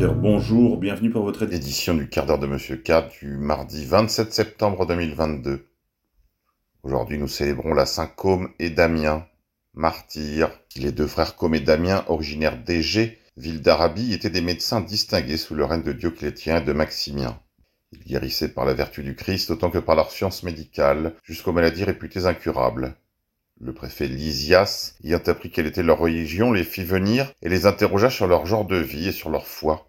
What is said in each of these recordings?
Bonjour, bienvenue pour votre édition du quart d'heure de Monsieur K du mardi 27 septembre 2022. Aujourd'hui, nous célébrons la Saint Côme et Damien, martyrs. Les deux frères Côme et Damien, originaires d'Égée, ville d'Arabie, étaient des médecins distingués sous le règne de Dioclétien et de Maximien. Ils guérissaient par la vertu du Christ autant que par leur science médicale, jusqu'aux maladies réputées incurables. Le préfet Lysias, ayant appris quelle était leur religion, les fit venir et les interrogea sur leur genre de vie et sur leur foi.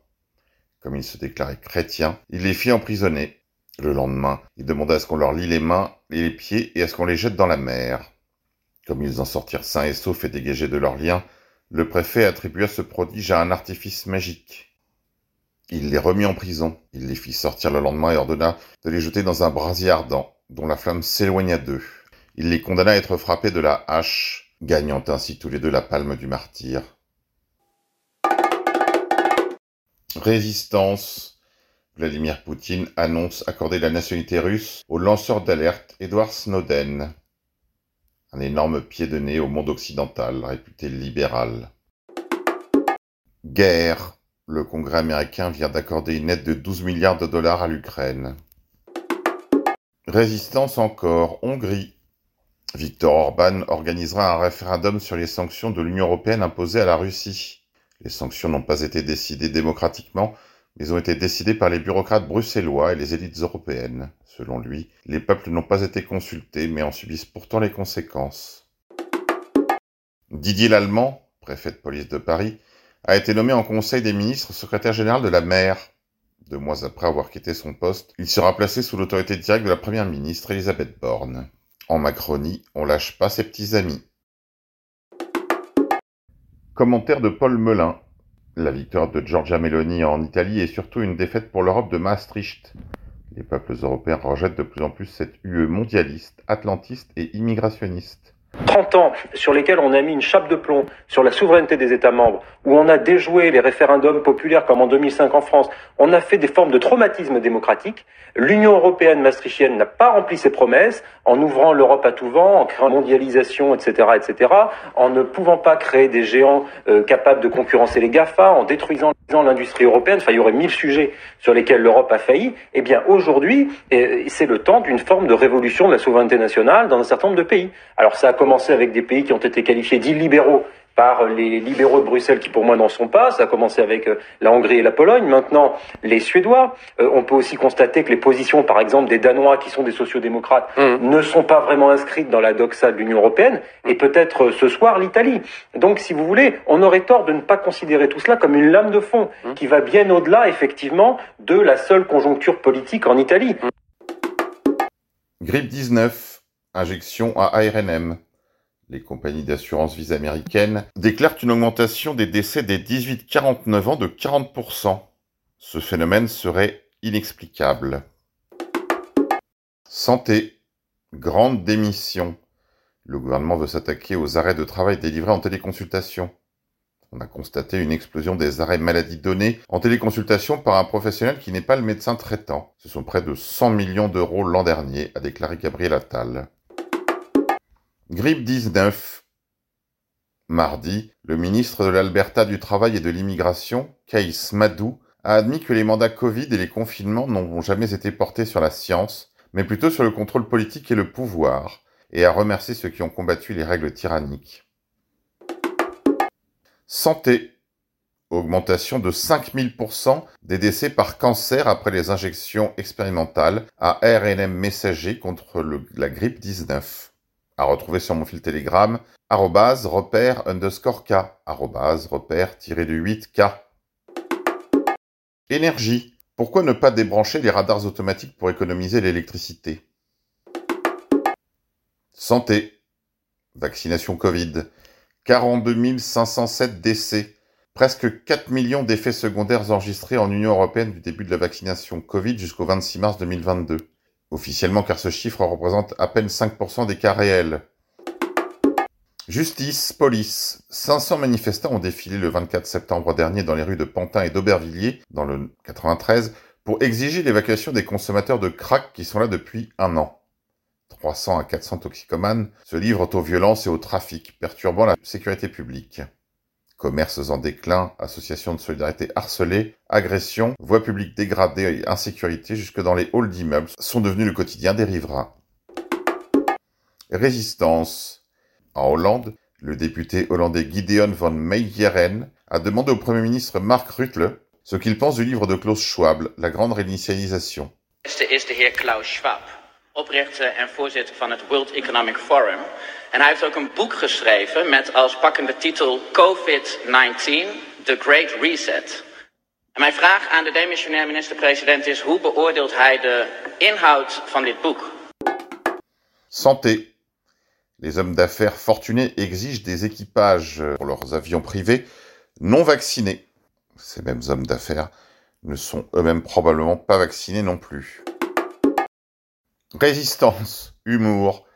Comme ils se déclaraient chrétiens, il les fit emprisonner. Le lendemain, il demanda à ce qu'on leur lie les mains et les pieds et à ce qu'on les jette dans la mer. Comme ils en sortirent sains et saufs et dégagés de leurs liens, le préfet attribua ce prodige à un artifice magique. Il les remit en prison, il les fit sortir le lendemain et ordonna de les jeter dans un brasier ardent, dont la flamme s'éloigna d'eux. Il les condamna à être frappés de la hache, gagnant ainsi tous les deux la palme du martyr. Résistance. Vladimir Poutine annonce accorder la nationalité russe au lanceur d'alerte Edward Snowden. Un énorme pied de nez au monde occidental, réputé libéral. Guerre. Le Congrès américain vient d'accorder une aide de 12 milliards de dollars à l'Ukraine. Résistance encore. Hongrie. Viktor Orban organisera un référendum sur les sanctions de l'Union européenne imposées à la Russie. Les sanctions n'ont pas été décidées démocratiquement, mais ont été décidées par les bureaucrates bruxellois et les élites européennes. Selon lui, les peuples n'ont pas été consultés, mais en subissent pourtant les conséquences. Didier Lallemand, préfet de police de Paris, a été nommé en Conseil des ministres secrétaire général de la mer. Deux mois après avoir quitté son poste, il sera placé sous l'autorité directe de la première ministre Elisabeth Borne. En Macronie, on lâche pas ses petits amis. Commentaire de Paul Melun. La victoire de Giorgia Meloni en Italie est surtout une défaite pour l'Europe de Maastricht. Les peuples européens rejettent de plus en plus cette UE mondialiste, atlantiste et immigrationniste. 30 ans sur lesquels on a mis une chape de plomb sur la souveraineté des États membres, où on a déjoué les référendums populaires comme en 2005 en France, on a fait des formes de traumatisme démocratique. L'Union européenne maastrichtienne n'a pas rempli ses promesses en ouvrant l'Europe à tout vent, en créant mondialisation, etc., etc., en ne pouvant pas créer des géants euh, capables de concurrencer les GAFA, en détruisant l'industrie européenne. Enfin, il y aurait mille sujets sur lesquels l'Europe a failli. Eh bien, aujourd'hui, euh, c'est le temps d'une forme de révolution de la souveraineté nationale dans un certain nombre de pays. Alors, ça a commencé avec des pays qui ont été qualifiés d'illibéraux par les libéraux de Bruxelles qui pour moi n'en sont pas. Ça a commencé avec euh, la Hongrie et la Pologne. Maintenant, les Suédois. Euh, on peut aussi constater que les positions, par exemple, des Danois qui sont des sociodémocrates mmh. ne sont pas vraiment inscrites dans la doxa de l'Union européenne. Et peut-être euh, ce soir l'Italie. Donc, si vous voulez, on aurait tort de ne pas considérer tout cela comme une lame de fond mmh. qui va bien au-delà, effectivement, de la seule conjoncture politique en Italie. Grippe 19, injection à ARNM les compagnies d'assurance vie américaines, déclarent une augmentation des décès des 18-49 ans de 40%. Ce phénomène serait inexplicable. Santé. Grande démission. Le gouvernement veut s'attaquer aux arrêts de travail délivrés en téléconsultation. On a constaté une explosion des arrêts maladie donnés en téléconsultation par un professionnel qui n'est pas le médecin traitant. Ce sont près de 100 millions d'euros l'an dernier, a déclaré Gabriel Attal. Grippe 19. Mardi, le ministre de l'Alberta du Travail et de l'Immigration, Keis Madou, a admis que les mandats Covid et les confinements n'ont jamais été portés sur la science, mais plutôt sur le contrôle politique et le pouvoir, et a remercié ceux qui ont combattu les règles tyranniques. Santé. Augmentation de 5000% des décès par cancer après les injections expérimentales à RNM messager contre la grippe 19 à retrouver sur mon fil Telegram, arrobase repère underscore K, arrobase repère tiré de 8K. Énergie. Pourquoi ne pas débrancher les radars automatiques pour économiser l'électricité? Santé. Vaccination Covid. 42 507 décès. Presque 4 millions d'effets secondaires enregistrés en Union européenne du début de la vaccination Covid jusqu'au 26 mars 2022 officiellement car ce chiffre représente à peine 5% des cas réels. Justice, police. 500 manifestants ont défilé le 24 septembre dernier dans les rues de Pantin et d'Aubervilliers, dans le 93, pour exiger l'évacuation des consommateurs de crack qui sont là depuis un an. 300 à 400 toxicomanes se livrent aux violences et au trafic, perturbant la sécurité publique. Commerces en déclin, associations de solidarité harcelées, agressions, voies publiques dégradées et insécurité jusque dans les halls d'immeubles sont devenus le quotidien des riverains. Résistance. En Hollande, le député hollandais Gideon van Meijeren a demandé au Premier ministre Mark Rutte ce qu'il pense du livre de Klaus Schwab, La Grande Réinitialisation. En hij heeft ook een boek geschreven met als pakkende titel COVID-19, The Great Reset. En mijn vraag aan de demissionair minister-president is, hoe beoordeelt hij de inhoud van dit boek? Santé. Les hommes d'affaires fortunés exigent des équipages pour leurs avions privés non vaccinés. Ces mêmes hommes d'affaires ne sont eux-mêmes probablement pas vaccinés non plus. Résistance, humour.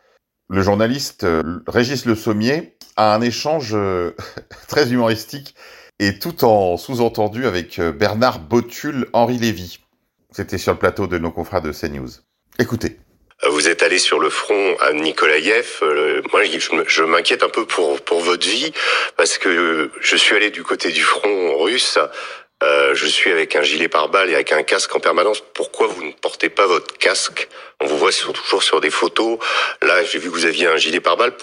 Le journaliste euh, Régis Le Sommier a un échange euh, très humoristique et tout en sous-entendu avec euh, Bernard Botul, Henri Lévy. C'était sur le plateau de nos confrères de CNews. Écoutez. Vous êtes allé sur le front à Nikolaïev. moi, je, m'inquiète un peu pour, pour votre vie parce que je suis allé du côté du front russe euh, je suis avec un gilet pare-balles et avec un casque en permanence. Pourquoi vous ne portez pas votre casque? On vous voit toujours sur des photos. Là, j'ai vu que vous aviez un gilet pare-balles.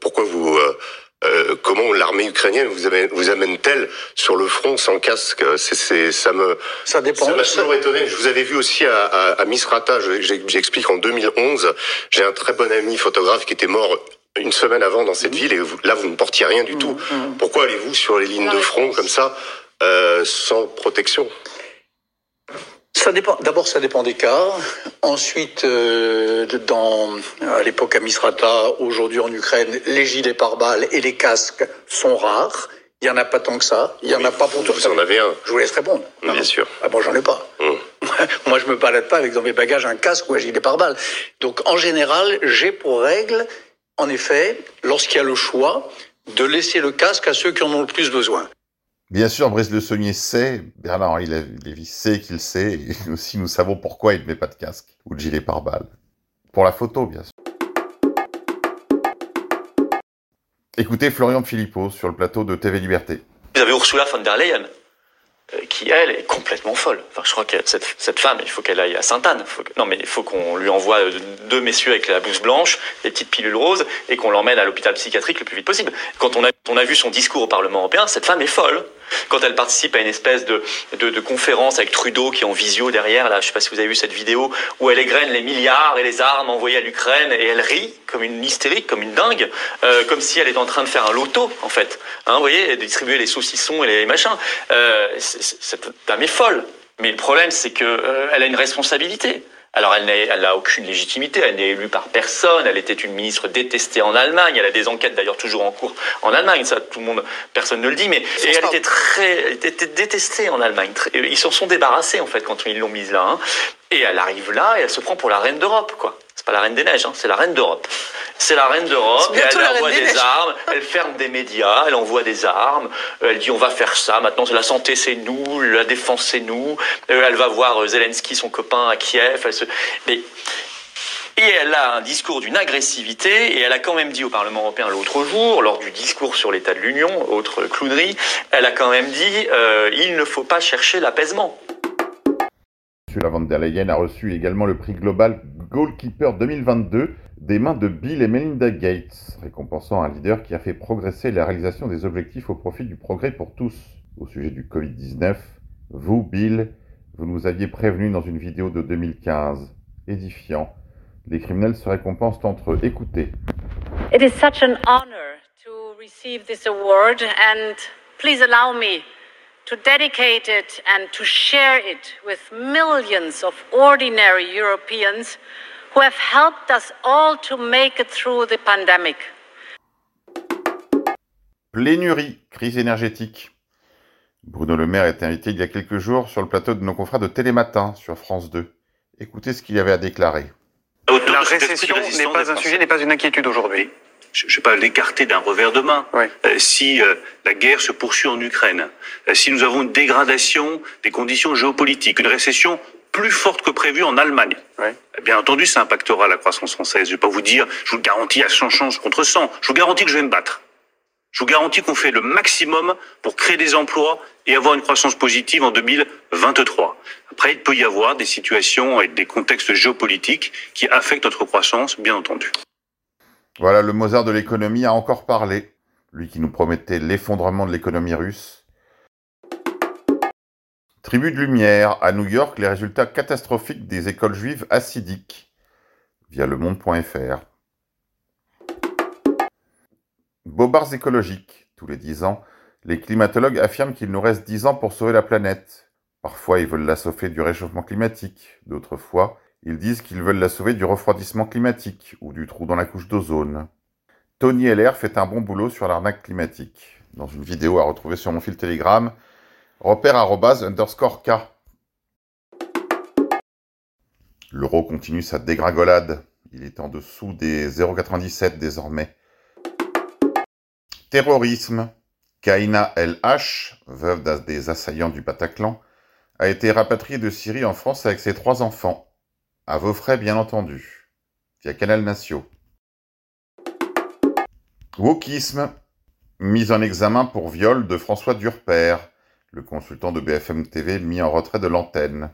Pourquoi vous euh, euh, comment l'armée ukrainienne vous amène, vous amène-t-elle sur le front sans casque? C'est, ça me ça dépend. Ça m'a toujours étonné. Je vous avais vu aussi à, à, à Misrata. J'explique en 2011. J'ai un très bon ami photographe qui était mort une semaine avant dans cette mmh. ville et là vous ne portiez rien du mmh, tout. Mmh. Pourquoi allez-vous sur les lignes de front comme ça? Euh, sans protection ça dépend. D'abord, ça dépend des cas. Ensuite, euh, dans à l'époque à Misrata, aujourd'hui en Ukraine, les gilets pare-balles et les casques sont rares. Il y en a pas tant que ça. Il y en a pas pour tous. Vous en avez un. Je vous laisse répondre. Bien sûr. Ah bon, j'en ai pas. Hum. Moi, je me balade pas avec dans mes bagages un casque ou un gilet pare-balles. Donc, en général, j'ai pour règle, en effet, lorsqu'il y a le choix, de laisser le casque à ceux qui en ont le plus besoin. Bien sûr, Brice Le Saunier sait, Bernard-Henri sait qu'il sait, et aussi nous savons pourquoi il ne met pas de casque ou de gilet pare-balles. Pour la photo, bien sûr. Écoutez Florian Philippot sur le plateau de TV Liberté. Vous avez Ursula von der Leyen, euh, qui elle est complètement folle. Enfin, je crois que cette, cette femme, il faut qu'elle aille à Sainte-Anne. Non, mais il faut qu'on lui envoie euh, deux messieurs avec la blouse blanche, les petites pilules roses, et qu'on l'emmène à l'hôpital psychiatrique le plus vite possible. Quand on a vu son discours au Parlement européen, cette femme est folle quand elle participe à une espèce de, de, de, conférence avec Trudeau qui est en visio derrière, là, je sais pas si vous avez vu cette vidéo, où elle égrène les milliards et les armes envoyées à l'Ukraine et elle rit comme une hystérique, comme une dingue, euh, comme si elle est en train de faire un loto, en fait. Hein, vous voyez, distribuer les saucissons et les machins. Euh, cette dame est folle. Mais le problème, c'est qu'elle euh, a une responsabilité. Alors elle n'a aucune légitimité, elle n'est élue par personne, elle était une ministre détestée en Allemagne, elle a des enquêtes d'ailleurs toujours en cours en Allemagne, ça tout le monde, personne ne le dit, mais et elle était très, elle était détestée en Allemagne. Ils s'en sont débarrassés en fait quand ils l'ont mise là. Hein. Et elle arrive là et elle se prend pour la reine d'Europe, quoi. C'est pas la reine des neiges, hein, c'est la reine d'Europe. C'est la reine d'Europe, elle envoie des, armes, elle ferme des médias, elle envoie des armes, elle dit on va faire ça, maintenant la santé c'est nous, la défense c'est nous, euh, elle va voir euh, Zelensky, son copain à Kiev, elle se... Mais et elle a un discours d'une agressivité, et elle a quand même dit au Parlement européen l'autre jour, lors du discours sur l'état de l'Union, autre clownerie, elle a quand même dit euh, il ne faut pas chercher l'apaisement. La van der Leyen a reçu également le prix global Goalkeeper 2022 des mains de Bill et Melinda Gates, récompensant un leader qui a fait progresser la réalisation des objectifs au profit du progrès pour tous. Au sujet du Covid-19, vous, Bill, vous nous aviez prévenu dans une vidéo de 2015. Édifiant. Les criminels se récompensent entre eux. Écoutez. It is such an honor to receive this award and please allow me to dedicate it and to share it with millions of ordinary Europeans who have helped us all to make it through the pandemic. Plénurie, crise énergétique. Bruno Le Maire était invité il y a quelques jours sur le plateau de nos confrères de Télématin sur France 2. Écoutez ce qu'il y avait à déclarer. La récession n'est pas un sujet, n'est pas une inquiétude aujourd'hui. Je ne vais pas l'écarter d'un revers de main. Oui. Euh, si euh, la guerre se poursuit en Ukraine, euh, si nous avons une dégradation des conditions géopolitiques, une récession plus forte que prévu en Allemagne. Bien entendu, ça impactera la croissance française. Je ne vais pas vous dire, je vous le garantis à 100 chances contre 100. Je vous garantis que je vais me battre. Je vous garantis qu'on fait le maximum pour créer des emplois et avoir une croissance positive en 2023. Après, il peut y avoir des situations et des contextes géopolitiques qui affectent notre croissance, bien entendu. Voilà, le Mozart de l'économie a encore parlé, lui qui nous promettait l'effondrement de l'économie russe. Tribu de lumière, à New York, les résultats catastrophiques des écoles juives acidiques, via le monde.fr. Bobards écologiques. Tous les dix ans, les climatologues affirment qu'il nous reste dix ans pour sauver la planète. Parfois, ils veulent la sauver du réchauffement climatique. D'autres fois, ils disent qu'ils veulent la sauver du refroidissement climatique ou du trou dans la couche d'ozone. Tony LR fait un bon boulot sur l'arnaque climatique. Dans une vidéo à retrouver sur mon fil Telegram, repère underscore K. L'euro continue sa dégringolade. Il est en dessous des 0,97 désormais. Terrorisme. Kaina LH, veuve des assaillants du Bataclan, a été rapatriée de Syrie en France avec ses trois enfants. À vos frais, bien entendu. Via Canal Natio. Wokisme. Mise en examen pour viol de François Durper, le consultant de BFM TV mis en retrait de l'antenne.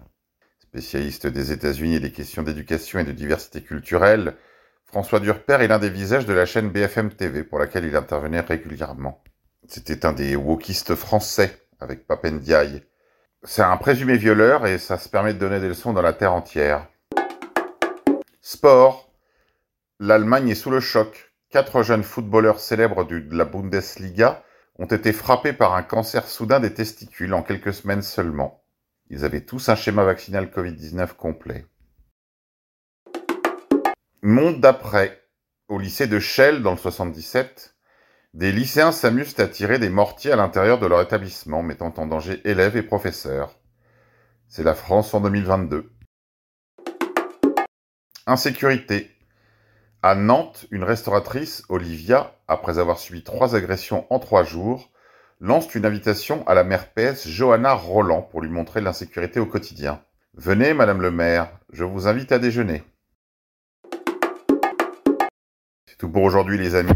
Spécialiste des États-Unis et des questions d'éducation et de diversité culturelle, François Durper est l'un des visages de la chaîne BFM TV pour laquelle il intervenait régulièrement. C'était un des wokistes français avec Papendiaï. C'est un présumé violeur et ça se permet de donner des leçons dans la terre entière. Sport. L'Allemagne est sous le choc. Quatre jeunes footballeurs célèbres de la Bundesliga ont été frappés par un cancer soudain des testicules en quelques semaines seulement. Ils avaient tous un schéma vaccinal Covid-19 complet. Monde d'après. Au lycée de Chelles, dans le 77, des lycéens s'amusent à tirer des mortiers à l'intérieur de leur établissement, mettant en danger élèves et professeurs. C'est la France en 2022. Insécurité. À Nantes, une restauratrice, Olivia, après avoir subi trois agressions en trois jours, lance une invitation à la maire PS Johanna Roland pour lui montrer l'insécurité au quotidien. Venez, Madame le maire, je vous invite à déjeuner. tout pour aujourd'hui les amis.